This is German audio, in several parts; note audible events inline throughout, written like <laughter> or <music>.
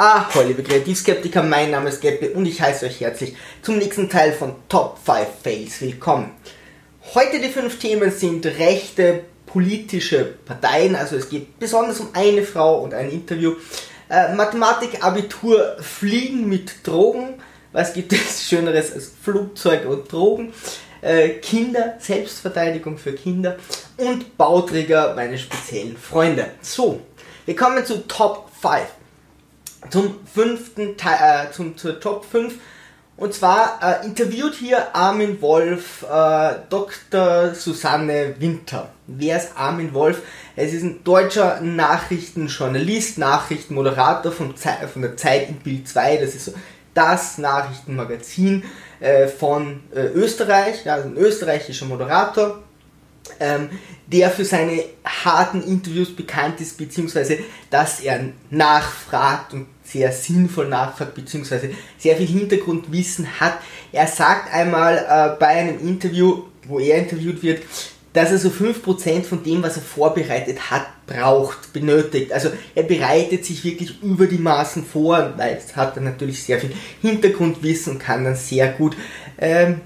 Ahoi, liebe Kreativskeptiker, mein Name ist Geppe und ich heiße euch herzlich zum nächsten Teil von Top 5 Fails willkommen. Heute die fünf Themen sind rechte politische Parteien, also es geht besonders um eine Frau und ein Interview. Äh, Mathematik, Abitur, Fliegen mit Drogen, was gibt es <laughs> Schöneres als Flugzeug und Drogen? Äh, Kinder, Selbstverteidigung für Kinder und Bauträger, meine speziellen Freunde. So, wir kommen zu Top 5 zum fünften Teil, äh, zum, zur Top 5. Und zwar äh, interviewt hier Armin Wolf äh, Dr. Susanne Winter. Wer ist Armin Wolf? Es ist ein deutscher Nachrichtenjournalist, Nachrichtenmoderator von, Ze von der Zeit in Bild 2. Das ist so das Nachrichtenmagazin äh, von äh, Österreich, ja, also ein österreichischer Moderator ähm, der für seine harten Interviews bekannt ist, beziehungsweise dass er nachfragt und sehr sinnvoll nachfragt, beziehungsweise sehr viel Hintergrundwissen hat. Er sagt einmal äh, bei einem Interview, wo er interviewt wird, dass er so 5% von dem, was er vorbereitet hat, braucht, benötigt. Also er bereitet sich wirklich über die Maßen vor, weil es hat er natürlich sehr viel Hintergrundwissen und kann dann sehr gut ähm,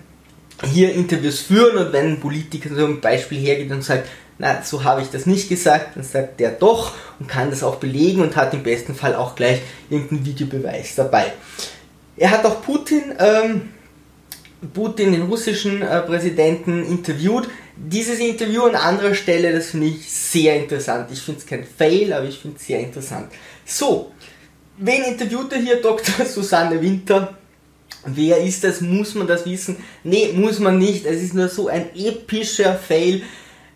hier Interviews führen und wenn ein Politiker so ein Beispiel hergeht und sagt, na, so habe ich das nicht gesagt, dann sagt der doch und kann das auch belegen und hat im besten Fall auch gleich irgendeinen Videobeweis dabei. Er hat auch Putin, ähm, Putin, den russischen äh, Präsidenten, interviewt. Dieses Interview an anderer Stelle, das finde ich sehr interessant. Ich finde es kein Fail, aber ich finde es sehr interessant. So, wen interviewt er hier? <laughs> Dr. Susanne Winter Wer ist das? Muss man das wissen? Nee, muss man nicht. Es ist nur so ein epischer Fail.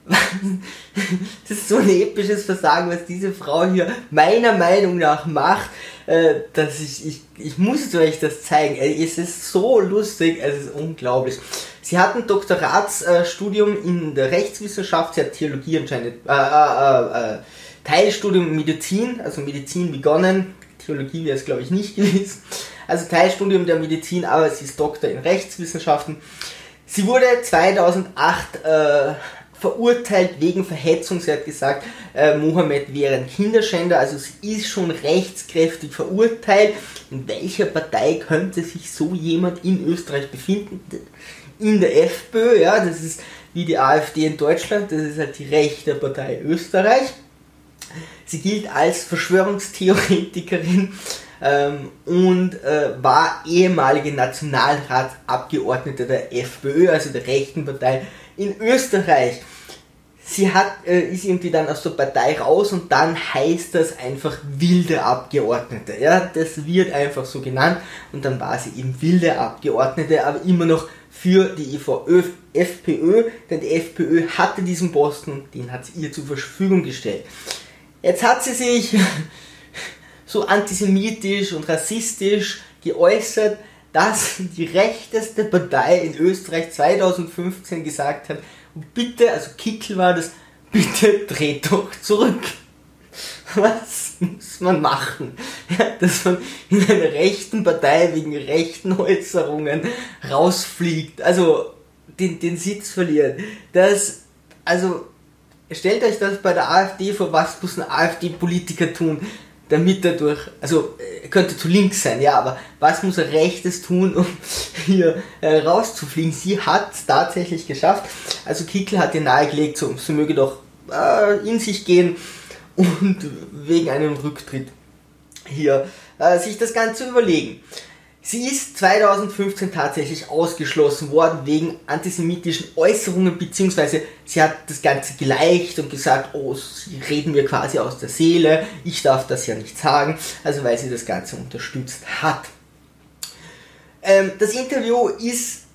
<laughs> das ist so ein episches Versagen, was diese Frau hier meiner Meinung nach macht, äh, dass ich, ich, ich muss euch das zeigen. Es ist so lustig, es ist unglaublich. Sie hat ein Doktoratsstudium in der Rechtswissenschaft, sie hat Theologie anscheinend, äh, äh, äh, Teilstudium Medizin, also Medizin begonnen, Theologie wäre es glaube ich nicht gewesen also Teilstudium der Medizin, aber sie ist Doktor in Rechtswissenschaften. Sie wurde 2008 äh, verurteilt wegen Verhetzung. Sie hat gesagt, äh, Mohammed wäre ein Kinderschänder, also sie ist schon rechtskräftig verurteilt. In welcher Partei könnte sich so jemand in Österreich befinden? In der FPÖ, ja, das ist wie die AfD in Deutschland, das ist halt die rechte Partei Österreich. Sie gilt als Verschwörungstheoretikerin ähm, und äh, war ehemalige Nationalratsabgeordnete der FPÖ, also der rechten Partei in Österreich. Sie hat, äh, ist irgendwie dann aus der Partei raus und dann heißt das einfach wilde Abgeordnete. Ja, das wird einfach so genannt und dann war sie eben wilde Abgeordnete, aber immer noch für die EVÖ, FPÖ, denn die FPÖ hatte diesen Posten und den hat sie ihr zur Verfügung gestellt. Jetzt hat sie sich so antisemitisch und rassistisch geäußert, dass die rechteste Partei in Österreich 2015 gesagt hat, bitte, also Kickel war das, bitte dreht doch zurück. Was muss man machen? Dass man in einer rechten Partei wegen rechten Äußerungen rausfliegt, also den, den Sitz verliert. Das, also, stellt euch das bei der AfD vor, was muss ein AfD-Politiker tun? Damit er durch, also er könnte zu links sein, ja, aber was muss er rechtes tun, um <laughs> hier äh, rauszufliegen? Sie hat es tatsächlich geschafft. Also Kickel hat ihr nahegelegt, so, so möge doch äh, in sich gehen und <laughs> wegen einem Rücktritt hier äh, sich das Ganze überlegen. Sie ist 2015 tatsächlich ausgeschlossen worden wegen antisemitischen Äußerungen, beziehungsweise sie hat das Ganze geleicht und gesagt, oh, sie reden mir quasi aus der Seele, ich darf das ja nicht sagen, also weil sie das Ganze unterstützt hat. Ähm, das Interview ist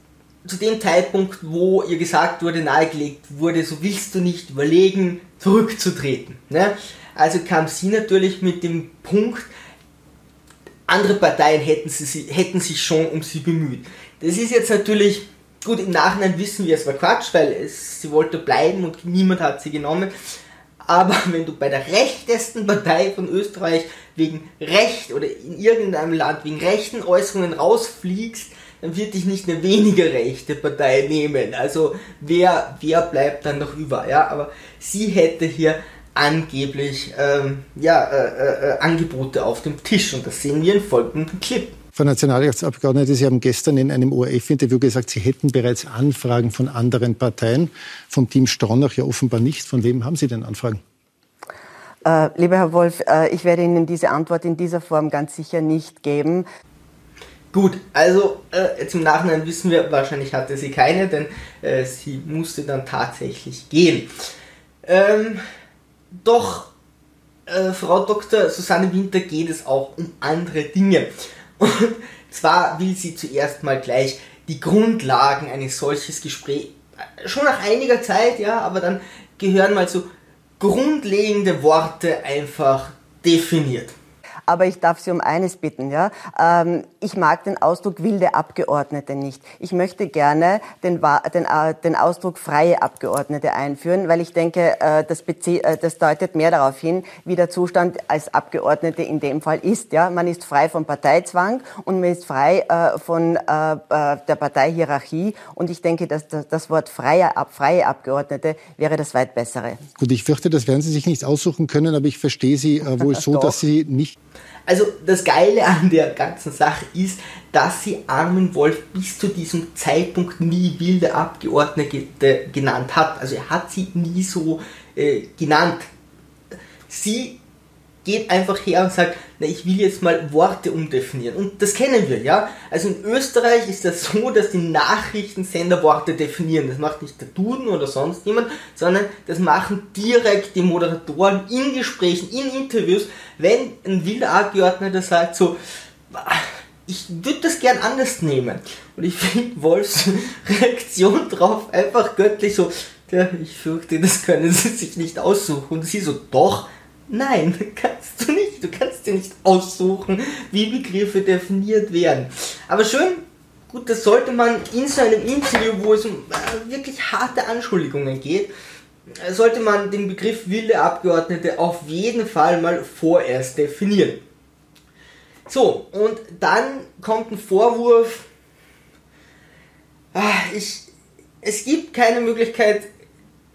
zu dem Zeitpunkt, wo ihr gesagt wurde, nahegelegt wurde, so willst du nicht überlegen, zurückzutreten. Ne? Also kam sie natürlich mit dem Punkt, andere Parteien hätten, sie, hätten sich schon um sie bemüht. Das ist jetzt natürlich, gut, im Nachhinein wissen wir, es war Quatsch, weil es, sie wollte bleiben und niemand hat sie genommen. Aber <laughs> wenn du bei der rechtesten Partei von Österreich wegen Recht oder in irgendeinem Land wegen rechten Äußerungen rausfliegst, dann wird dich nicht eine weniger rechte Partei nehmen. Also wer, wer bleibt dann noch über? Ja, aber sie hätte hier angeblich ähm, ja, äh, äh, Angebote auf dem Tisch. Und das sehen wir in folgendem Clip. Frau Nationalratsabgeordnete, Sie haben gestern in einem ORF-Interview gesagt, Sie hätten bereits Anfragen von anderen Parteien, vom Team Stronach ja offenbar nicht. Von wem haben Sie denn Anfragen? Äh, lieber Herr Wolf, äh, ich werde Ihnen diese Antwort in dieser Form ganz sicher nicht geben. Gut, also äh, jetzt im Nachhinein wissen wir, wahrscheinlich hatte sie keine, denn äh, sie musste dann tatsächlich gehen. Ähm, doch äh, Frau Dr. Susanne Winter geht es auch um andere Dinge. Und zwar will sie zuerst mal gleich die Grundlagen eines solches Gesprächs, äh, schon nach einiger Zeit, ja, aber dann gehören mal so grundlegende Worte einfach definiert. Aber ich darf Sie um eines bitten. Ja? Ähm, ich mag den Ausdruck wilde Abgeordnete nicht. Ich möchte gerne den, den, äh, den Ausdruck freie Abgeordnete einführen, weil ich denke, äh, das, äh, das, deutet mehr darauf hin, wie der Zustand als Abgeordnete in dem Fall ist. Ja? Man ist frei vom Parteizwang und man ist frei äh, von äh, äh, der Parteihierarchie. Und ich denke, dass das, das Wort freie, freie Abgeordnete wäre das weit bessere. Gut, ich fürchte, das werden Sie sich nicht aussuchen können, aber ich verstehe Sie wohl <laughs> so, dass Sie nicht also das Geile an der ganzen Sache ist, dass sie Armin Wolf bis zu diesem Zeitpunkt nie wilde Abgeordnete genannt hat. Also er hat sie nie so äh, genannt. Sie geht einfach her und sagt, na, ich will jetzt mal Worte umdefinieren. Und das kennen wir, ja. Also in Österreich ist das so, dass die Nachrichtensender Worte definieren. Das macht nicht der Duden oder sonst jemand, sondern das machen direkt die Moderatoren in Gesprächen, in Interviews, wenn ein wilder Abgeordneter sagt so, ich würde das gern anders nehmen. Und ich finde Wolfs <laughs> Reaktion drauf einfach göttlich so, ja, ich fürchte, das können sie sich nicht aussuchen. Und sie so, doch, Nein, <laughs> kannst du nicht. Du kannst dir nicht aussuchen, wie Begriffe definiert werden. Aber schön, gut, das sollte man in so einem Interview, wo es um äh, wirklich harte Anschuldigungen geht, sollte man den Begriff wilde Abgeordnete auf jeden Fall mal vorerst definieren. So, und dann kommt ein Vorwurf. Ah, ich, es gibt keine Möglichkeit,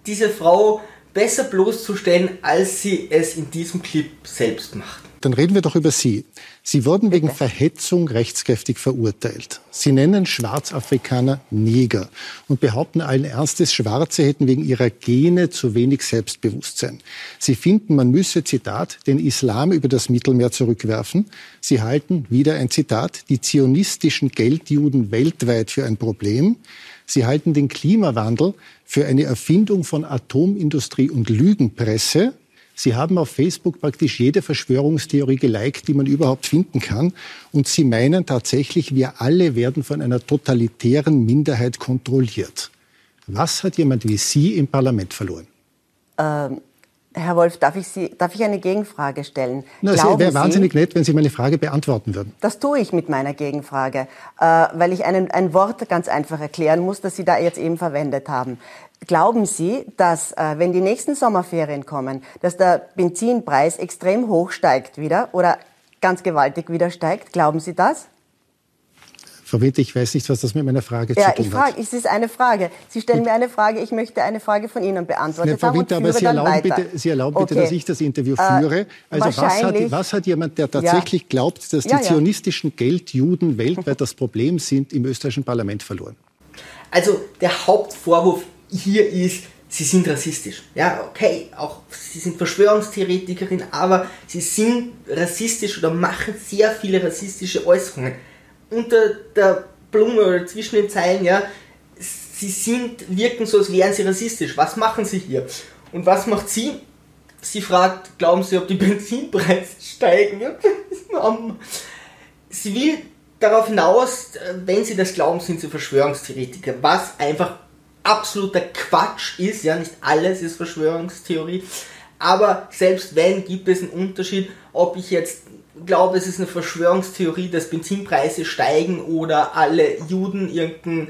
diese Frau besser bloßzustellen, als sie es in diesem Clip selbst macht. Dann reden wir doch über Sie. Sie wurden wegen Verhetzung rechtskräftig verurteilt. Sie nennen Schwarzafrikaner Neger und behaupten allen Ernstes, Schwarze hätten wegen ihrer Gene zu wenig Selbstbewusstsein. Sie finden, man müsse, Zitat, den Islam über das Mittelmeer zurückwerfen. Sie halten, wieder ein Zitat, die zionistischen Geldjuden weltweit für ein Problem. Sie halten den Klimawandel für eine Erfindung von Atomindustrie und Lügenpresse. Sie haben auf Facebook praktisch jede Verschwörungstheorie geliked, die man überhaupt finden kann. Und Sie meinen tatsächlich, wir alle werden von einer totalitären Minderheit kontrolliert. Was hat jemand wie Sie im Parlament verloren? Ähm, Herr Wolf, darf ich, Sie, darf ich eine Gegenfrage stellen? Na, es wäre wahnsinnig nett, wenn Sie meine Frage beantworten würden. Das tue ich mit meiner Gegenfrage, äh, weil ich einen, ein Wort ganz einfach erklären muss, das Sie da jetzt eben verwendet haben. Glauben Sie, dass, äh, wenn die nächsten Sommerferien kommen, dass der Benzinpreis extrem hoch steigt wieder oder ganz gewaltig wieder steigt? Glauben Sie das? Frau Winter, ich weiß nicht, was das mit meiner Frage ja, zu tun ich frage, hat. Es ist eine Frage. Sie stellen mir eine Frage, ich möchte eine Frage von Ihnen beantworten. Ja, Frau Winter, aber Sie erlauben, bitte, Sie erlauben okay. bitte, dass ich das Interview äh, führe. Also was hat, was hat, jemand, der tatsächlich ja. glaubt, dass die ja, zionistischen Geldjuden weltweit das Problem sind, im österreichischen Parlament verloren? Also der Hauptvorwurf hier ist, sie sind rassistisch. Ja, okay, auch sie sind Verschwörungstheoretikerin, aber sie sind rassistisch oder machen sehr viele rassistische Äußerungen unter der Blume oder zwischen den Zeilen, ja, sie sind, wirken so, als wären sie rassistisch. Was machen sie hier? Und was macht sie? Sie fragt, glauben Sie, ob die <laughs> Benzinpreise steigen? sie will darauf hinaus, wenn sie das glauben, sind sie Verschwörungstheoretiker, was einfach absoluter Quatsch ist, ja, nicht alles ist Verschwörungstheorie, aber selbst wenn, gibt es einen Unterschied, ob ich jetzt glaube, es ist eine Verschwörungstheorie, dass Benzinpreise steigen oder alle Juden irgendein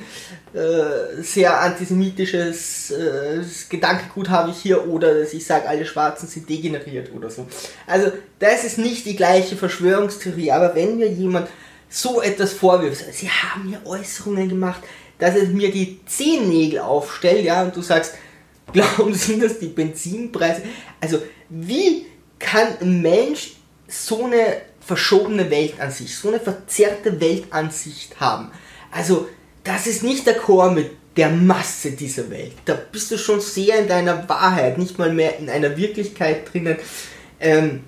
äh, sehr antisemitisches äh, Gedankengut habe ich hier oder dass ich sage, alle Schwarzen sind degeneriert oder so. Also das ist nicht die gleiche Verschwörungstheorie, aber wenn mir jemand so etwas vorwirft, sie haben mir Äußerungen gemacht, dass es mir die Zehennägel aufstellt, ja, und du sagst, glauben Sie, dass die Benzinpreise, also wie kann ein Mensch so eine verschobene Weltansicht, so eine verzerrte Weltansicht haben? Also, das ist nicht der Chor mit der Masse dieser Welt. Da bist du schon sehr in deiner Wahrheit, nicht mal mehr in einer Wirklichkeit drinnen. Ähm,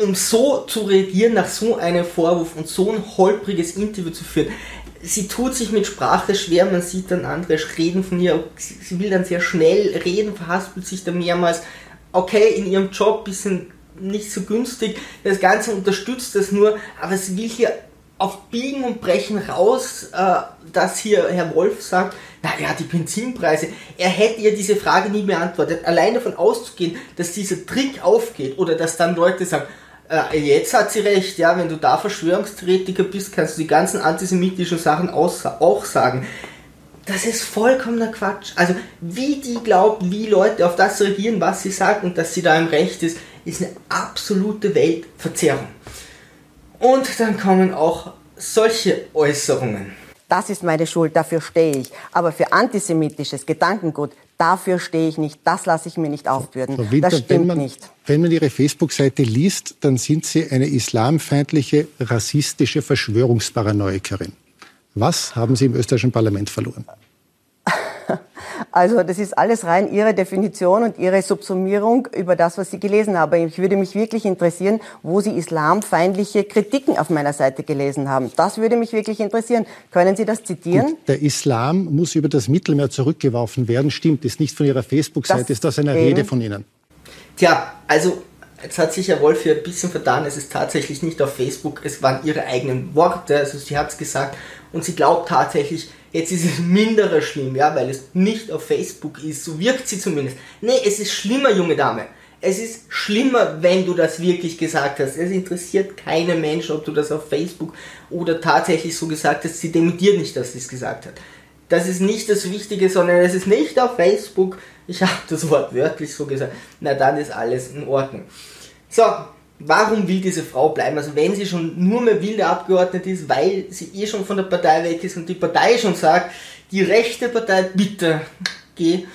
um so zu reagieren nach so einem Vorwurf und so ein holpriges Interview zu führen. Sie tut sich mit Sprache schwer, man sieht dann andere reden von ihr, sie will dann sehr schnell reden, verhaspelt sich da mehrmals. Okay, in ihrem Job bisschen nicht so günstig, das Ganze unterstützt das nur, aber sie will hier auf Biegen und Brechen raus, äh, dass hier Herr Wolf sagt, naja, die Benzinpreise, er hätte ihr diese Frage nie beantwortet. Allein davon auszugehen, dass dieser Trick aufgeht oder dass dann Leute sagen, äh, jetzt hat sie recht, ja, wenn du da Verschwörungstheoretiker bist, kannst du die ganzen antisemitischen Sachen auch sagen. Das ist vollkommener Quatsch. Also, wie die glaubt, wie Leute auf das reagieren, was sie sagen und dass sie da im Recht ist, ist eine absolute Weltverzerrung. Und dann kommen auch solche Äußerungen. Das ist meine Schuld, dafür stehe ich. Aber für antisemitisches Gedankengut, dafür stehe ich nicht. Das lasse ich mir nicht aufbürden. Winter, das stimmt man, nicht. Wenn man Ihre Facebook-Seite liest, dann sind Sie eine islamfeindliche, rassistische Verschwörungsparanoikerin. Was haben Sie im österreichischen Parlament verloren? Also das ist alles rein Ihre Definition und Ihre Subsumierung über das, was Sie gelesen haben. Ich würde mich wirklich interessieren, wo Sie islamfeindliche Kritiken auf meiner Seite gelesen haben. Das würde mich wirklich interessieren. Können Sie das zitieren? Gut, der Islam muss über das Mittelmeer zurückgeworfen werden. Stimmt, ist nicht von Ihrer Facebook-Seite, ist das eine eben. Rede von Ihnen? Tja, also Jetzt hat sich Herr Wolf hier ein bisschen vertan. Es ist tatsächlich nicht auf Facebook, es waren ihre eigenen Worte. Also sie hat es gesagt und sie glaubt tatsächlich, jetzt ist es minder schlimm, ja, weil es nicht auf Facebook ist. So wirkt sie zumindest. Nee, es ist schlimmer, junge Dame. Es ist schlimmer, wenn du das wirklich gesagt hast. Es interessiert keinen Menschen, ob du das auf Facebook oder tatsächlich so gesagt hast. Sie dementiert nicht, dass sie es gesagt hat. Das ist nicht das Wichtige, sondern es ist nicht auf Facebook. Ich habe das Wort wörtlich so gesagt. Na, dann ist alles in Ordnung. So, warum will diese Frau bleiben? Also wenn sie schon nur mehr wilde Abgeordnete ist, weil sie eh schon von der Partei weg ist und die Partei schon sagt, die rechte Partei, bitte, geh,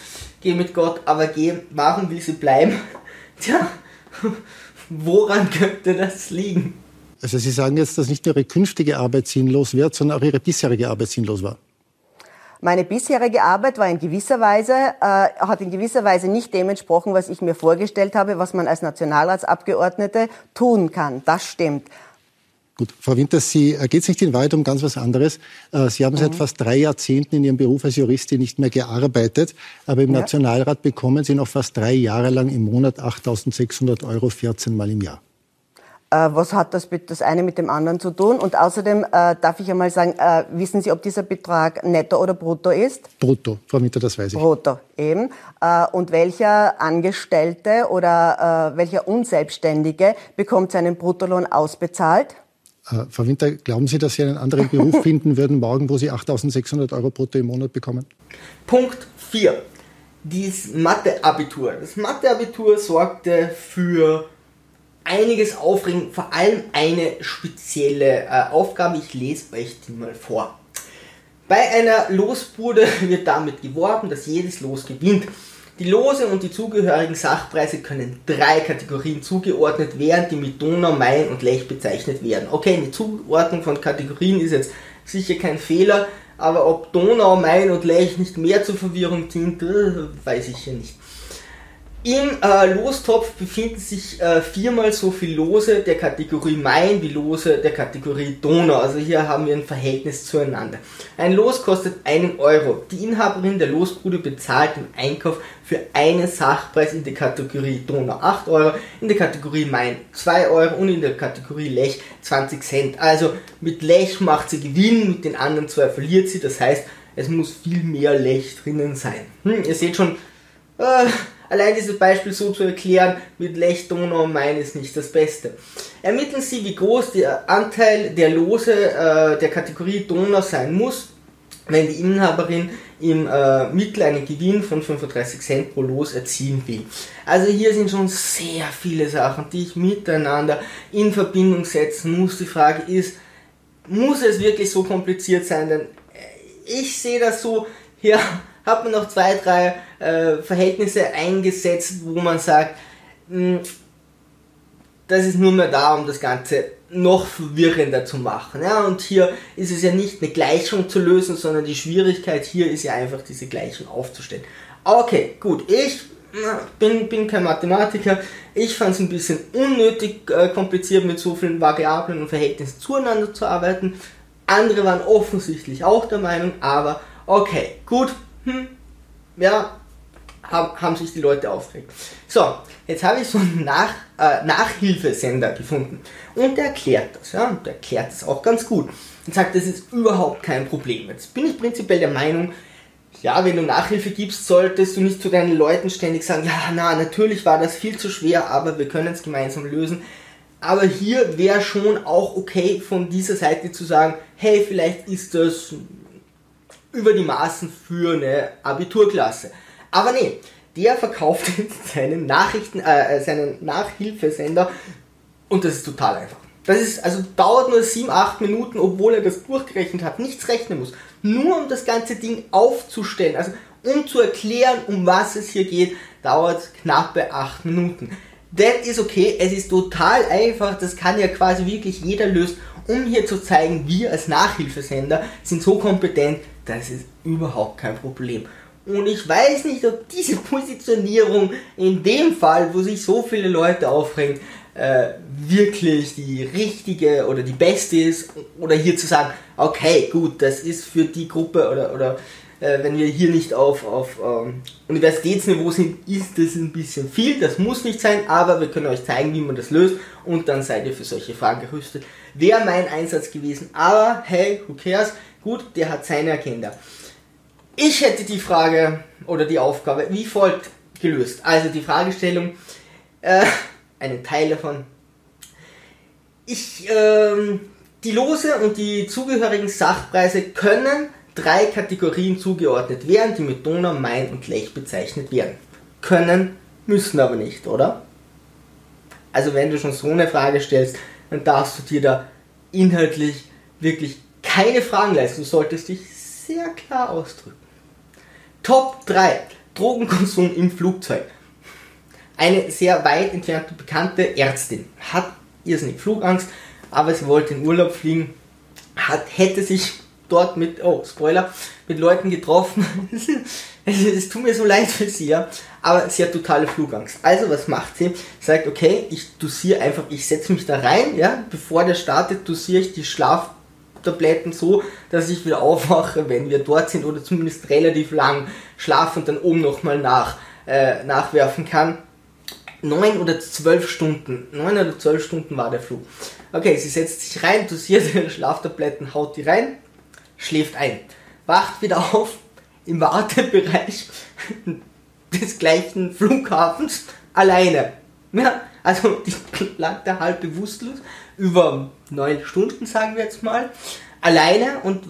geh mit Gott, aber geh, warum will sie bleiben? <laughs> Tja, woran könnte das liegen? Also Sie sagen jetzt, dass nicht nur Ihre künftige Arbeit sinnlos wird, sondern auch Ihre bisherige Arbeit sinnlos war. Meine bisherige Arbeit war in gewisser Weise, äh, hat in gewisser Weise nicht dem entsprochen, was ich mir vorgestellt habe, was man als Nationalratsabgeordnete tun kann. Das stimmt. Gut, Frau Winter, Sie äh, geht es nicht in Wahrheit um ganz was anderes. Äh, Sie haben mhm. seit fast drei Jahrzehnten in Ihrem Beruf als Juristin nicht mehr gearbeitet, aber im ja. Nationalrat bekommen Sie noch fast drei Jahre lang im Monat 8.600 Euro 14 Mal im Jahr. Äh, was hat das, das eine mit dem anderen zu tun? Und außerdem äh, darf ich einmal sagen, äh, wissen Sie, ob dieser Betrag netto oder brutto ist? Brutto, Frau Mitter, das weiß ich. Brutto, eben. Äh, und welcher Angestellte oder äh, welcher Unselbstständige bekommt seinen Bruttolohn ausbezahlt? Äh, Frau Winter, glauben Sie, dass Sie einen anderen Beruf <laughs> finden würden morgen, wo Sie 8.600 Euro brutto im Monat bekommen? Punkt 4. Dieses Mathe-Abitur. Das Mathe-Abitur sorgte für einiges aufregen, vor allem eine spezielle äh, Aufgabe. Ich lese euch die mal vor. Bei einer Losbude <laughs> wird damit geworben, dass jedes Los gewinnt. Die Lose und die zugehörigen Sachpreise können drei Kategorien zugeordnet werden, die mit Donau, Main und Lech bezeichnet werden. Okay, eine Zuordnung von Kategorien ist jetzt sicher kein Fehler, aber ob Donau, Main und Lech nicht mehr zur Verwirrung dient, äh, weiß ich ja nicht. Im äh, Lostopf befinden sich äh, viermal so viel Lose der Kategorie Main wie Lose der Kategorie Donau. Also hier haben wir ein Verhältnis zueinander. Ein Los kostet einen Euro. Die Inhaberin der Losbude bezahlt im Einkauf für einen Sachpreis in der Kategorie Donau 8 Euro, in der Kategorie Main 2 Euro und in der Kategorie Lech 20 Cent. Also mit Lech macht sie Gewinn, mit den anderen zwei verliert sie. Das heißt, es muss viel mehr Lech drinnen sein. Hm, ihr seht schon, äh, Allein dieses Beispiel so zu erklären mit Lech, Donau und Main ist nicht das Beste. Ermitteln Sie, wie groß der Anteil der Lose äh, der Kategorie Donau sein muss, wenn die Inhaberin im äh, Mittel einen Gewinn von 35 Cent pro Los erzielen will. Also hier sind schon sehr viele Sachen, die ich miteinander in Verbindung setzen muss. Die Frage ist, muss es wirklich so kompliziert sein? Denn äh, ich sehe das so, ja, <laughs> hat man noch zwei, drei äh, Verhältnisse eingesetzt, wo man sagt, hm, das ist nur mehr da, um das Ganze noch verwirrender zu machen. Ja, und hier ist es ja nicht eine Gleichung zu lösen, sondern die Schwierigkeit hier ist ja einfach diese Gleichung aufzustellen. Okay, gut, ich bin, bin kein Mathematiker. Ich fand es ein bisschen unnötig äh, kompliziert mit so vielen Variablen und Verhältnissen zueinander zu arbeiten. Andere waren offensichtlich auch der Meinung, aber okay, gut, hm, ja, haben, haben sich die Leute aufgeregt. So, jetzt habe ich so einen Nach, äh, Nachhilfesender gefunden und der erklärt das, ja, und der erklärt das auch ganz gut und sagt, das ist überhaupt kein Problem. Jetzt bin ich prinzipiell der Meinung, ja, wenn du Nachhilfe gibst, solltest du nicht zu deinen Leuten ständig sagen, ja, na, natürlich war das viel zu schwer, aber wir können es gemeinsam lösen. Aber hier wäre schon auch okay von dieser Seite zu sagen, hey, vielleicht ist das über die Maßen für eine Abiturklasse. Aber nee, der verkauft jetzt <laughs> seinen Nachrichten, äh, äh, seinen Nachhilfesender und das ist total einfach. Das ist, also dauert nur 7, 8 Minuten, obwohl er das durchgerechnet hat, nichts rechnen muss. Nur um das ganze Ding aufzustellen, also um zu erklären, um was es hier geht, dauert knappe 8 Minuten. Das ist okay, es ist total einfach, das kann ja quasi wirklich jeder lösen, um hier zu zeigen, wir als Nachhilfesender sind so kompetent, das ist überhaupt kein Problem. Und ich weiß nicht, ob diese Positionierung in dem Fall, wo sich so viele Leute aufregen, äh, wirklich die richtige oder die beste ist. Oder hier zu sagen, okay, gut, das ist für die Gruppe oder, oder äh, wenn wir hier nicht auf, auf ähm, Universitätsniveau sind, ist das ein bisschen viel. Das muss nicht sein, aber wir können euch zeigen, wie man das löst und dann seid ihr für solche Fragen gerüstet. Wäre mein Einsatz gewesen, aber hey, who cares? Gut, der hat seine Agenda. Ich hätte die Frage oder die Aufgabe wie folgt gelöst. Also die Fragestellung, äh, einen Teil davon. Ich, ähm, die Lose und die zugehörigen Sachpreise können drei Kategorien zugeordnet werden, die mit Donau, Main und Lech bezeichnet werden. Können, müssen aber nicht, oder? Also wenn du schon so eine Frage stellst, dann darfst du dir da inhaltlich wirklich keine Fragen leisten. Du solltest dich sehr klar ausdrücken. Top 3. Drogenkonsum im Flugzeug. Eine sehr weit entfernte bekannte Ärztin hat irrsinnig Flugangst, aber sie wollte in Urlaub fliegen, hat, hätte sich dort mit, oh, Spoiler, mit Leuten getroffen. <laughs> es, tut mir so leid für sie, ja. Aber sie hat totale Flugangst. Also, was macht sie? Sagt, okay, ich dosiere einfach, ich setze mich da rein, ja, bevor der startet, dosiere ich die Schlaftabletten so, dass ich wieder aufwache, wenn wir dort sind oder zumindest relativ lang schlafen und dann oben nochmal nach, äh, nachwerfen kann. Neun oder zwölf Stunden, neun oder zwölf Stunden war der Flug. Okay, sie setzt sich rein, dosiert ihre Schlaftabletten, haut die rein, schläft ein, wacht wieder auf im Wartebereich <laughs> des gleichen Flughafens alleine. Ja, also <laughs> die lag da halb bewusstlos über neun Stunden, sagen wir jetzt mal, alleine und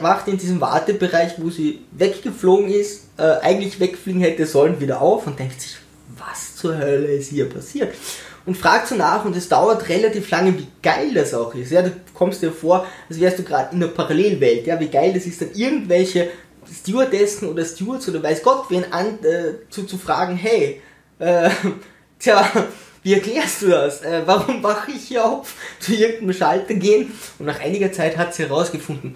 wacht in diesem Wartebereich, wo sie weggeflogen ist, äh, eigentlich wegfliegen hätte sollen, wieder auf und denkt sich, was zur Hölle ist hier passiert? und fragt so nach und es dauert relativ lange, wie geil das auch ist. Ja, du kommst dir vor, als wärst du gerade in einer Parallelwelt. Ja, wie geil das ist, dann irgendwelche Stewardessen oder Stewards oder weiß Gott wen an äh, zu, zu fragen, hey, äh, tja, wie erklärst du das? Äh, warum wache ich hier auf? <laughs> Zu irgendeinem Schalter gehen? Und nach einiger Zeit hat sie herausgefunden,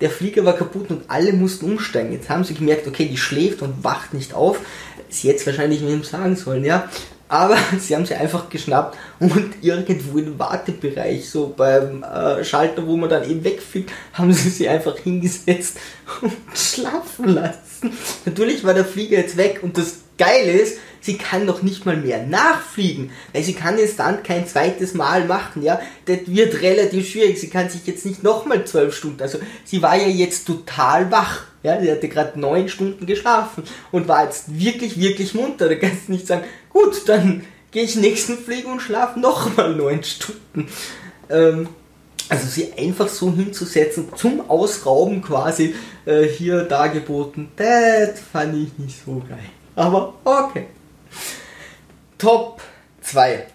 der Flieger war kaputt und alle mussten umsteigen. Jetzt haben sie gemerkt, okay, die schläft und wacht nicht auf. Sie jetzt wahrscheinlich wem sagen sollen, ja. Aber <laughs> sie haben sie einfach geschnappt und <laughs> irgendwo im Wartebereich, so beim äh, Schalter, wo man dann eben wegfliegt, haben sie sie einfach hingesetzt und schlafen lassen. Natürlich war der Flieger jetzt weg und das Geile ist, sie kann noch nicht mal mehr nachfliegen, weil sie kann den Stunt kein zweites Mal machen, ja. Das wird relativ schwierig. Sie kann sich jetzt nicht nochmal zwölf Stunden, also sie war ja jetzt total wach. Ja, sie hatte gerade neun Stunden geschlafen und war jetzt wirklich, wirklich munter. Da kannst du nicht sagen, gut, dann gehe ich nächsten Flieger und schlafe nochmal neun Stunden. Ähm, also sie einfach so hinzusetzen, zum Ausrauben quasi äh, hier dargeboten, das fand ich nicht so geil. Aber okay. Top 2.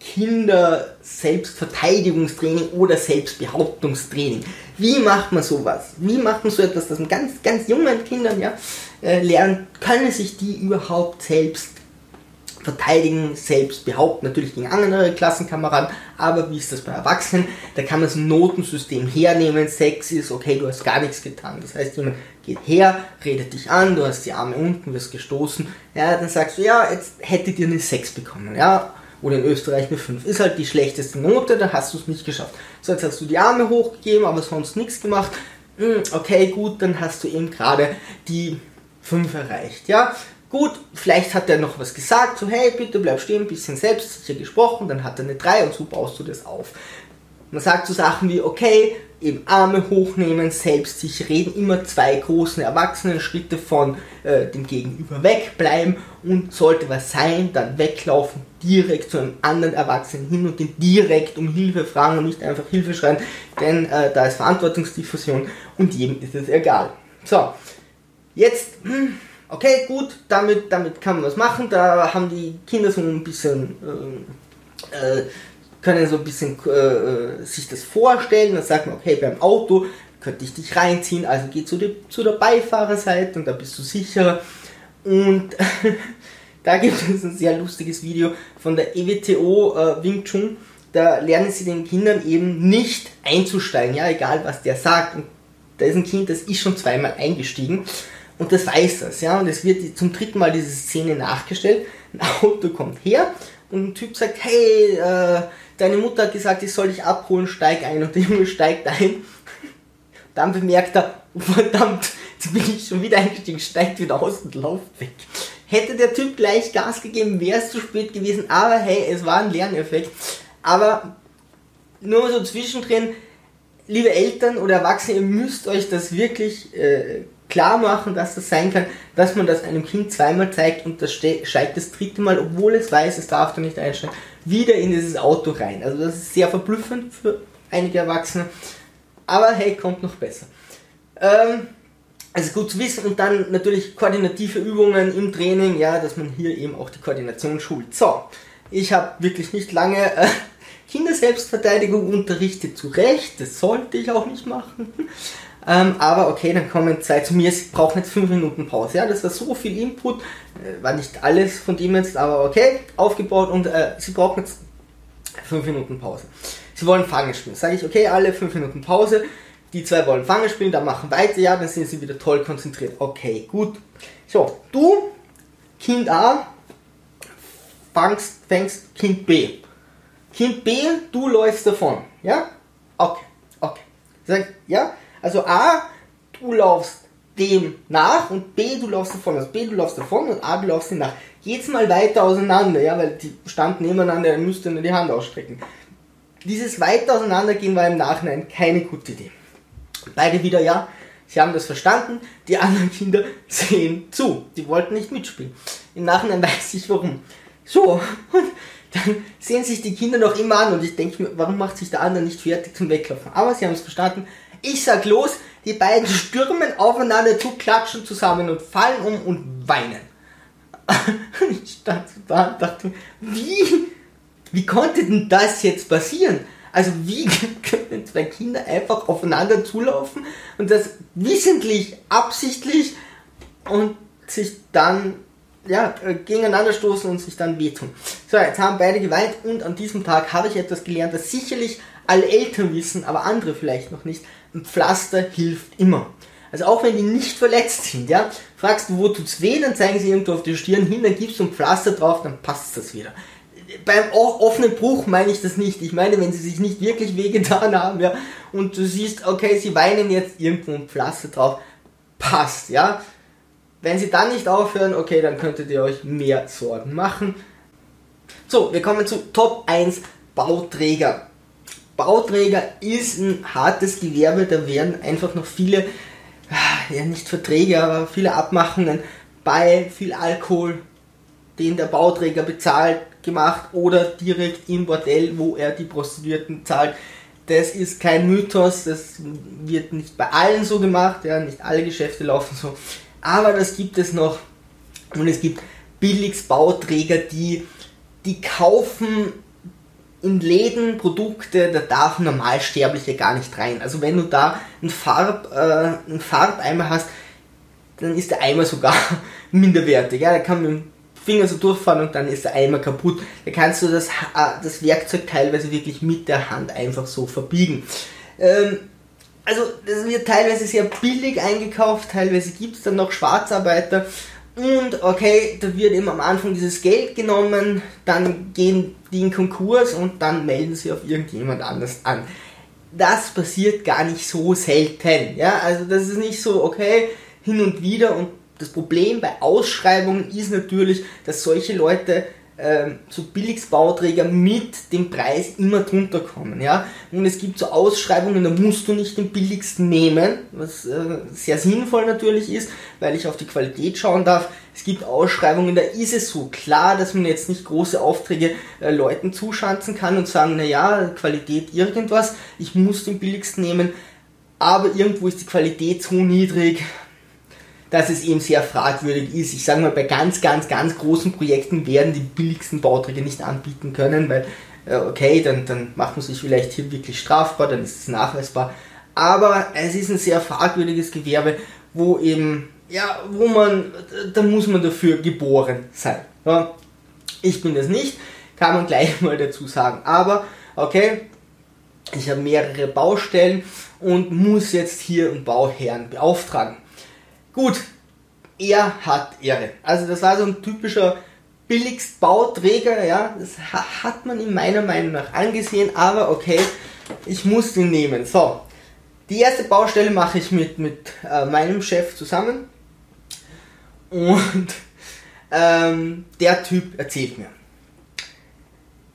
Kinder-Selbstverteidigungstraining oder Selbstbehauptungstraining. Wie macht man sowas? Wie macht man so etwas, dass man ganz, ganz jungen Kindern ja, äh, lernt, können sich die überhaupt selbst verteidigen, selbst behaupten, natürlich gegen andere Klassenkameraden, aber wie ist das bei Erwachsenen? Da kann man ein Notensystem hernehmen, Sex ist, okay, du hast gar nichts getan. Das heißt, jemand geht her, redet dich an, du hast die Arme unten, wirst gestoßen, ja, dann sagst du, ja, jetzt hättet ihr eine Sex bekommen, ja, oder in Österreich eine 5. Ist halt die schlechteste Note, da hast du es nicht geschafft. So, jetzt hast du die Arme hochgegeben, aber sonst nichts gemacht. Hm, okay, gut, dann hast du eben gerade die 5 erreicht, ja. Gut, vielleicht hat er noch was gesagt, so hey, bitte bleib stehen, ein bisschen selbstsicher gesprochen, dann hat er eine 3 und so baust du das auf. Man sagt so Sachen wie, okay, eben Arme hochnehmen, selbstsicher reden, immer zwei großen Erwachsenen-Schritte von äh, dem Gegenüber wegbleiben und sollte was sein, dann weglaufen, direkt zu einem anderen Erwachsenen hin und den direkt um Hilfe fragen und nicht einfach Hilfe schreien, denn äh, da ist Verantwortungsdiffusion und jedem ist es egal. So, jetzt... Hm, okay, gut, damit, damit kann man was machen. Da haben die Kinder so ein bisschen, äh, äh, können so ein bisschen äh, sich das vorstellen. Dann sagt man, okay, beim Auto könnte ich dich reinziehen, also geh zu, die, zu der Beifahrerseite und da bist du sicherer. Und <laughs> da gibt es ein sehr lustiges Video von der EWTO äh, Wing Chun. Da lernen sie den Kindern eben nicht einzusteigen, ja, egal was der sagt. Und da ist ein Kind, das ist schon zweimal eingestiegen und das weiß das, ja. Und es wird zum dritten Mal diese Szene nachgestellt. Ein Auto kommt her und ein Typ sagt, hey, äh, deine Mutter hat gesagt, ich soll dich abholen, steig ein. Und der Junge steigt ein. <laughs> Dann bemerkt er, <laughs> verdammt, jetzt bin ich schon wieder eingestiegen, steigt wieder aus und läuft weg. Hätte der Typ gleich Gas gegeben, wäre es zu spät gewesen, aber hey, es war ein Lerneffekt. Aber nur so zwischendrin, liebe Eltern oder Erwachsene, ihr müsst euch das wirklich äh, klar machen, dass das sein kann, dass man das einem Kind zweimal zeigt und das steigt das dritte Mal, obwohl es weiß, es darf da nicht einsteigen, wieder in dieses Auto rein. Also das ist sehr verblüffend für einige Erwachsene. Aber hey, kommt noch besser. Ähm, also gut zu wissen und dann natürlich koordinative Übungen im Training, ja, dass man hier eben auch die Koordination schult. So, ich habe wirklich nicht lange äh, Kinderselbstverteidigung unterrichtet, zu Recht, das sollte ich auch nicht machen. Ähm, aber okay, dann kommen zwei zu mir. Sie brauchen jetzt fünf Minuten Pause. Ja, das war so viel Input. Äh, war nicht alles von dem jetzt, aber okay, aufgebaut und äh, sie brauchen jetzt fünf Minuten Pause. Sie wollen Fangen spielen. Sage ich, okay, alle fünf Minuten Pause. Die zwei wollen Fangen spielen, dann machen weiter, ja, dann sind sie wieder toll konzentriert. Okay, gut. So, du, Kind A, fangst, fängst Kind B. Kind B, du läufst davon. Ja? Okay, okay. Sag, ja? Also A, du laufst dem nach und B, du laufst davon. Also B, du laufst davon und A, du laufst dem nach. Jedes Mal weiter auseinander, ja, weil die standen nebeneinander, er müsste nur die Hand ausstrecken. Dieses weiter auseinandergehen war im Nachhinein keine gute Idee. Beide wieder ja, sie haben das verstanden, die anderen <laughs> Kinder sehen zu. Die wollten nicht mitspielen. Im Nachhinein <laughs> weiß ich warum. So, <laughs> und dann sehen sich die Kinder noch immer an und ich denke mir, warum macht sich der andere nicht fertig zum Weglaufen? Aber sie haben es verstanden, ich sag los, die beiden stürmen aufeinander zu, klatschen zusammen und fallen um und weinen. <laughs> ich stand da und dachte, wie, wie konnte denn das jetzt passieren? Also wie <laughs> können zwei Kinder einfach aufeinander zulaufen und das wissentlich, absichtlich und sich dann ja, äh, gegeneinander stoßen und sich dann wehtun. So, jetzt haben beide geweint und an diesem Tag habe ich etwas gelernt, das sicherlich alle Eltern wissen, aber andere vielleicht noch nicht ein Pflaster hilft immer. Also auch wenn die nicht verletzt sind, ja, fragst du, wo tut's weh, dann zeigen sie irgendwo auf die Stirn hin, dann gibst du ein Pflaster drauf, dann passt das wieder. Beim offenen Bruch meine ich das nicht. Ich meine, wenn sie sich nicht wirklich wehgetan haben, ja, und du siehst, okay, sie weinen jetzt irgendwo ein Pflaster drauf, passt, ja. Wenn sie dann nicht aufhören, okay, dann könntet ihr euch mehr Sorgen machen. So, wir kommen zu Top 1 Bauträger. Bauträger ist ein hartes Gewerbe, da werden einfach noch viele, ah, ja nicht Verträge, aber viele Abmachungen bei viel Alkohol, den der Bauträger bezahlt, gemacht oder direkt im Bordell, wo er die Prostituierten zahlt. Das ist kein Mythos, das wird nicht bei allen so gemacht, ja, nicht alle Geschäfte laufen so, aber das gibt es noch und es gibt Billigsbauträger, die, die kaufen in Läden Produkte, da darf ein Normalsterblicher gar nicht rein. Also wenn du da einen, Farb, äh, einen Farbeimer hast, dann ist der Eimer sogar <laughs> minderwertig. Ja, da kann man mit dem Finger so durchfahren und dann ist der Eimer kaputt. Da kannst du das, äh, das Werkzeug teilweise wirklich mit der Hand einfach so verbiegen. Ähm, also das wird teilweise sehr billig eingekauft, teilweise gibt es dann noch Schwarzarbeiter. Und okay, da wird eben am Anfang dieses Geld genommen, dann gehen die in Konkurs und dann melden sie auf irgendjemand anders an. Das passiert gar nicht so selten. Ja, also das ist nicht so, okay, hin und wieder. Und das Problem bei Ausschreibungen ist natürlich, dass solche Leute ähm, so Billigsbauträger mit dem Preis immer drunter kommen. Ja? Und es gibt so Ausschreibungen, da musst du nicht den billigsten nehmen, was äh, sehr sinnvoll natürlich ist, weil ich auf die Qualität schauen darf. Es gibt Ausschreibungen, da ist es so klar, dass man jetzt nicht große Aufträge äh, Leuten zuschanzen kann und sagen, naja, Qualität irgendwas, ich muss den billigsten nehmen, aber irgendwo ist die Qualität so niedrig, dass es eben sehr fragwürdig ist. Ich sage mal, bei ganz, ganz, ganz großen Projekten werden die billigsten Bauträger nicht anbieten können, weil, äh, okay, dann, dann macht man sich vielleicht hier wirklich strafbar, dann ist es nachweisbar. Aber es ist ein sehr fragwürdiges Gewerbe, wo eben, ja, wo man, da muss man dafür geboren sein. Ja. Ich bin das nicht, kann man gleich <laughs> mal dazu sagen. Aber, okay, ich habe mehrere Baustellen und muss jetzt hier einen Bauherrn beauftragen. Gut, er hat Ehre. Also das war so ein typischer Billigstbauträger, ja, das hat man in meiner Meinung nach angesehen, aber okay, ich muss den nehmen. So, die erste Baustelle mache ich mit, mit äh, meinem Chef zusammen und ähm, der Typ erzählt mir.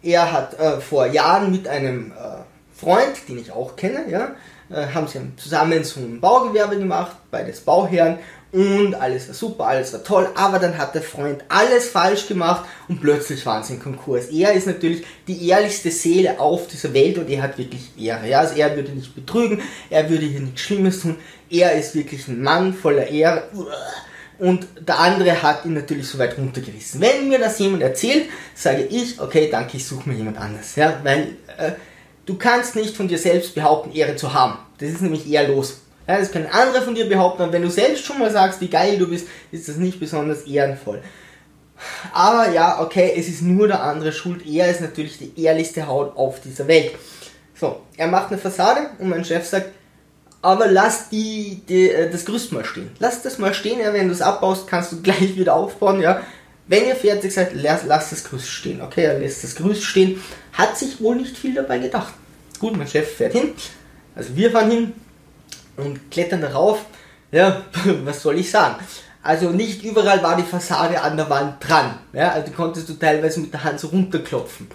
Er hat äh, vor Jahren mit einem äh, Freund, den ich auch kenne, ja, äh, haben sie zusammen so ein Baugewerbe gemacht, beides Bauherren und alles war super, alles war toll, aber dann hat der Freund alles falsch gemacht und plötzlich waren sie in Konkurs. Er ist natürlich die ehrlichste Seele auf dieser Welt und er hat wirklich Ehre. Ja? Also er würde nicht betrügen, er würde hier nichts Schlimmes tun, er ist wirklich ein Mann voller Ehre und der andere hat ihn natürlich so weit runtergerissen. Wenn mir das jemand erzählt, sage ich, okay, danke, ich suche mir jemand anders. Ja? Weil äh, Du kannst nicht von dir selbst behaupten, Ehre zu haben. Das ist nämlich ehrlos. Ja, das können andere von dir behaupten, und wenn du selbst schon mal sagst, wie geil du bist, ist das nicht besonders ehrenvoll. Aber ja, okay, es ist nur der andere schuld. Er ist natürlich die ehrlichste Haut auf dieser Welt. So, er macht eine Fassade und mein Chef sagt, aber lass die, die äh, das Gerüst mal stehen. Lass das mal stehen, ja, wenn du es abbaust, kannst du <laughs> gleich wieder aufbauen, ja. Wenn ihr fertig seid, lass, lass das Gerüst stehen. Okay, er lässt das Gerüst stehen. Hat sich wohl nicht viel dabei gedacht. Gut, mein Chef fährt hin. Also wir fahren hin und klettern darauf. Ja, <laughs> was soll ich sagen? Also nicht überall war die Fassade an der Wand dran. Ja, also konntest du teilweise mit der Hand so runterklopfen.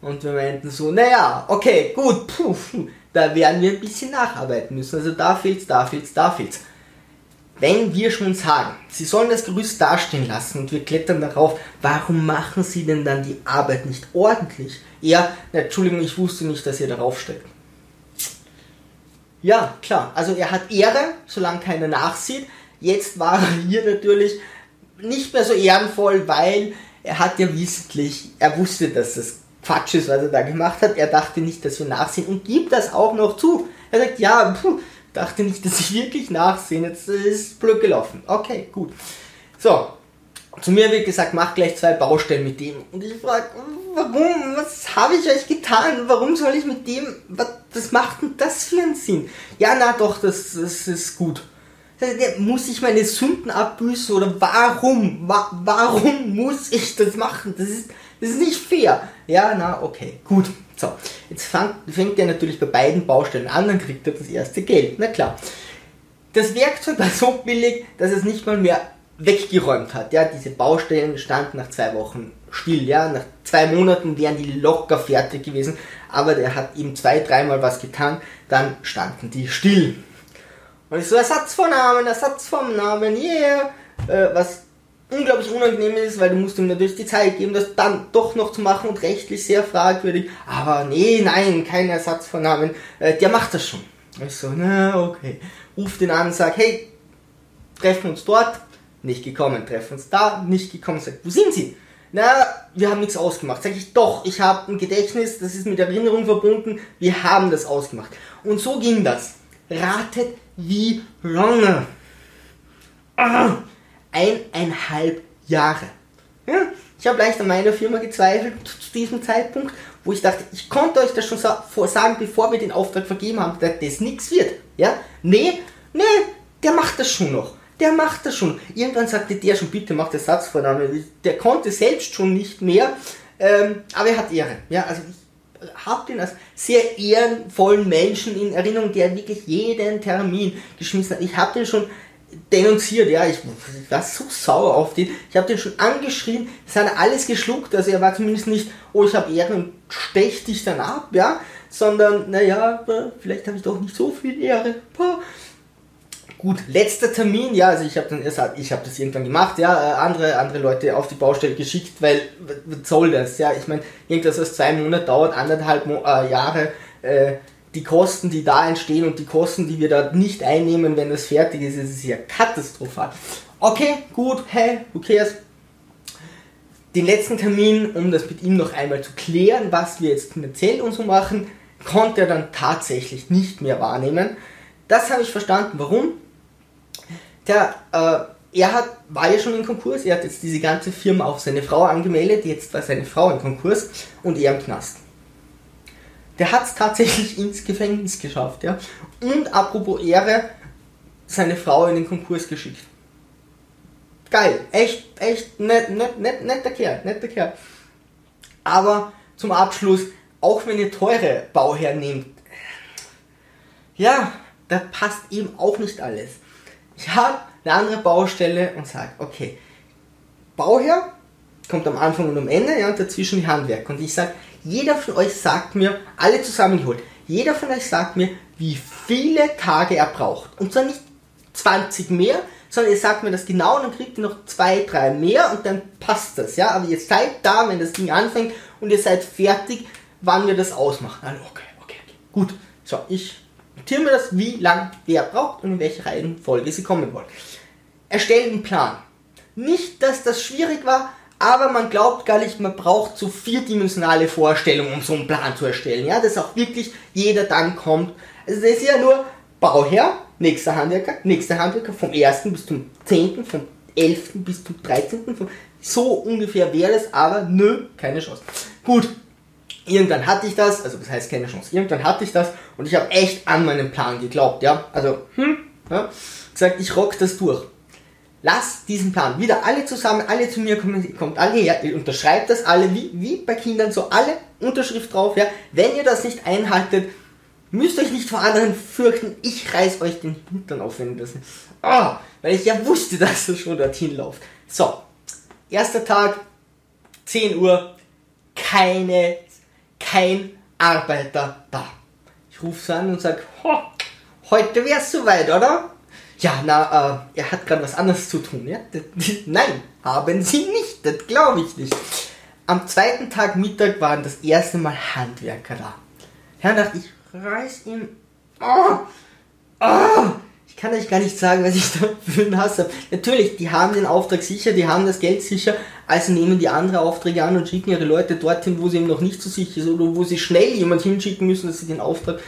Und wir meinten so, naja, okay, gut, puh, da werden wir ein bisschen nacharbeiten müssen. Also da fehlt's, da fehlt's, da fehlt's. Wenn wir schon sagen, Sie sollen das Gerüst dastehen lassen und wir klettern darauf, warum machen Sie denn dann die Arbeit nicht ordentlich? Ja, Entschuldigung, ich wusste nicht, dass ihr darauf steckt. Ja, klar, also er hat Ehre, solange keiner nachsieht. Jetzt war er hier natürlich nicht mehr so ehrenvoll, weil er hat ja wissentlich, er wusste, dass das Quatsch ist, was er da gemacht hat. Er dachte nicht, dass wir nachsehen und gibt das auch noch zu. Er sagt, ja, puh, Dachte nicht, dass ich wirklich nachsehen. Jetzt ist es blöd gelaufen. Okay, gut. So. Zu mir wird gesagt, mach gleich zwei Baustellen mit dem. Und ich frage, warum? Was habe ich euch getan? Warum soll ich mit dem? Was, was macht denn das für einen Sinn? Ja, na doch, das, das ist gut. Muss ich meine Sünden abbüßen oder warum? Wa warum muss ich das machen? Das ist, das ist nicht fair. Ja, na, okay, gut. So, jetzt fang, fängt er natürlich bei beiden Baustellen an, dann kriegt er das erste Geld. Na klar. Das Werkzeug war so billig, dass es nicht mal mehr weggeräumt hat. Ja, diese Baustellen standen nach zwei Wochen still. Ja, nach zwei Monaten wären die locker fertig gewesen, aber der hat ihm zwei, dreimal was getan, dann standen die still. Und ich so, Ersatzvornamen, Ersatzvornamen, yeah, äh, was unglaublich unangenehm ist, weil du musst ihm natürlich die Zeit geben, das dann doch noch zu machen und rechtlich sehr fragwürdig. Aber nee, nein, kein Ersatzvornamen, äh, der macht das schon. Ich so, na okay. Ruf den an, sag, hey, treffen uns dort, nicht gekommen, treffen uns da, nicht gekommen, sag, wo sind sie? na, wir haben nichts ausgemacht. Sag ich, doch, ich habe ein Gedächtnis, das ist mit Erinnerung verbunden, wir haben das ausgemacht. Und so ging das. Ratet, wie lange? Ah, eineinhalb Jahre. Ja, ich habe leicht an meiner Firma gezweifelt zu diesem Zeitpunkt, wo ich dachte, ich konnte euch das schon sagen, bevor wir den Auftrag vergeben haben, dass das nichts wird. Ja? Nee, nee, der macht das schon noch der macht das schon. Irgendwann sagte der schon, bitte mach das Satzvorname. Der konnte selbst schon nicht mehr, ähm, aber er hat Ehre. Ja, also ich habe den als sehr ehrenvollen Menschen in Erinnerung, der wirklich jeden Termin geschmissen hat. Ich habe den schon denunziert, ja, ich war so sauer auf den. Ich habe den schon angeschrien, es hat alles geschluckt, also er war zumindest nicht, oh, ich habe Ehre und stech dich dann ab, ja, sondern, naja, vielleicht habe ich doch nicht so viel Ehre. Gut, letzter Termin, ja, also ich habe dann ich habe das irgendwann gemacht, ja, äh, andere andere Leute auf die Baustelle geschickt, weil was soll das, ja, ich meine, irgendwas was zwei Monate dauert, anderthalb Mo äh, Jahre, äh, die Kosten, die da entstehen und die Kosten, die wir da nicht einnehmen, wenn das fertig ist, ist ja katastrophal. Okay, gut, hey, who cares? Den letzten Termin, um das mit ihm noch einmal zu klären, was wir jetzt finanziell und so machen, konnte er dann tatsächlich nicht mehr wahrnehmen. Das habe ich verstanden. Warum? der, äh, er hat, war ja schon in Konkurs, er hat jetzt diese ganze Firma auf seine Frau angemeldet, jetzt war seine Frau in Konkurs und er im Knast. Der hat es tatsächlich <laughs> ins Gefängnis geschafft, ja. Und apropos Ehre, seine Frau in den Konkurs geschickt. Geil, echt, echt net, net, net, netter Kerl, netter Kerl. Aber zum Abschluss, auch wenn ihr teure Bauherren nehmt, ja, da passt eben auch nicht alles. Ich habe eine andere Baustelle und sage, okay, Bauherr kommt am Anfang und am Ende, ja, und dazwischen die Handwerk. Und ich sage, jeder von euch sagt mir, alle zusammengeholt, jeder von euch sagt mir, wie viele Tage er braucht. Und zwar nicht 20 mehr, sondern ihr sagt mir das genau und dann kriegt ihr noch zwei, drei mehr und dann passt das, ja. Aber ihr seid da, wenn das Ding anfängt und ihr seid fertig, wann wir das ausmachen. Also, okay, okay, okay. Gut. So, ich Notieren wir das, wie lang wer braucht und in welche Reihenfolge sie kommen wollen. Erstellen einen Plan. Nicht, dass das schwierig war, aber man glaubt gar nicht, man braucht so vierdimensionale Vorstellungen, um so einen Plan zu erstellen. Ja, dass auch wirklich jeder dann kommt. Also das ist ja nur Bauherr, nächster Handwerker, nächster Handwerker vom 1. bis zum 10., vom 11. bis zum 13. So ungefähr wäre es, aber nö, keine Chance. Gut, irgendwann hatte ich das, also das heißt keine Chance, irgendwann hatte ich das und ich habe echt an meinen Plan geglaubt, ja. Also, hm, ja, gesagt, ich rock das durch. Lass diesen Plan wieder alle zusammen, alle zu mir kommen, kommt alle her, ihr unterschreibt das alle, wie, wie bei Kindern, so alle Unterschrift drauf, ja. Wenn ihr das nicht einhaltet, müsst euch nicht vor anderen fürchten, ich reiß euch den Hintern auf, wenn ihr das nicht. Oh, weil ich ja wusste, <laughs> dass ihr schon dorthin lauft. So, erster Tag, 10 Uhr, keine kein Arbeiter da. Ich rufe sie an und sage, heute wäre es soweit, oder? Ja, na, äh, er hat gerade was anderes zu tun, ja? Nein, haben sie nicht, das glaube ich nicht. Am zweiten Tag Mittag waren das erste Mal Handwerker da. Ja, dachte ich, reiß ihm. Oh, oh, ich kann euch gar nicht sagen, was ich <laughs> da für einen Hass habe. Natürlich, die haben den Auftrag sicher, die haben das Geld sicher, also nehmen die andere Aufträge an und schicken ihre Leute dorthin, wo sie eben noch nicht so sicher ist oder wo sie schnell jemand hinschicken müssen, dass sie den Auftrag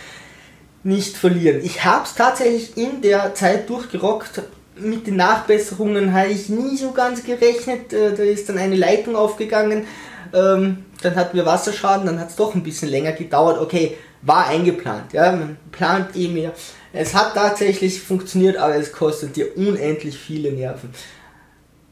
nicht verlieren. Ich habe es tatsächlich in der Zeit durchgerockt. Mit den Nachbesserungen habe ich nie so ganz gerechnet. Äh, da ist dann eine Leitung aufgegangen. Ähm, dann hatten wir Wasserschaden, dann hat es doch ein bisschen länger gedauert. Okay, war eingeplant. Ja, man plant eh mehr. Es hat tatsächlich funktioniert, aber es kostet dir unendlich viele Nerven.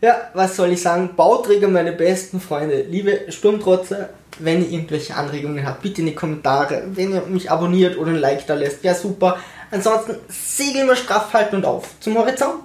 Ja, was soll ich sagen? Bauträger, meine besten Freunde. Liebe Sturmtrotzer, wenn ihr irgendwelche Anregungen habt, bitte in die Kommentare. Wenn ihr mich abonniert oder ein Like da lässt, wäre super. Ansonsten segeln wir straff halten und auf zum Horizont.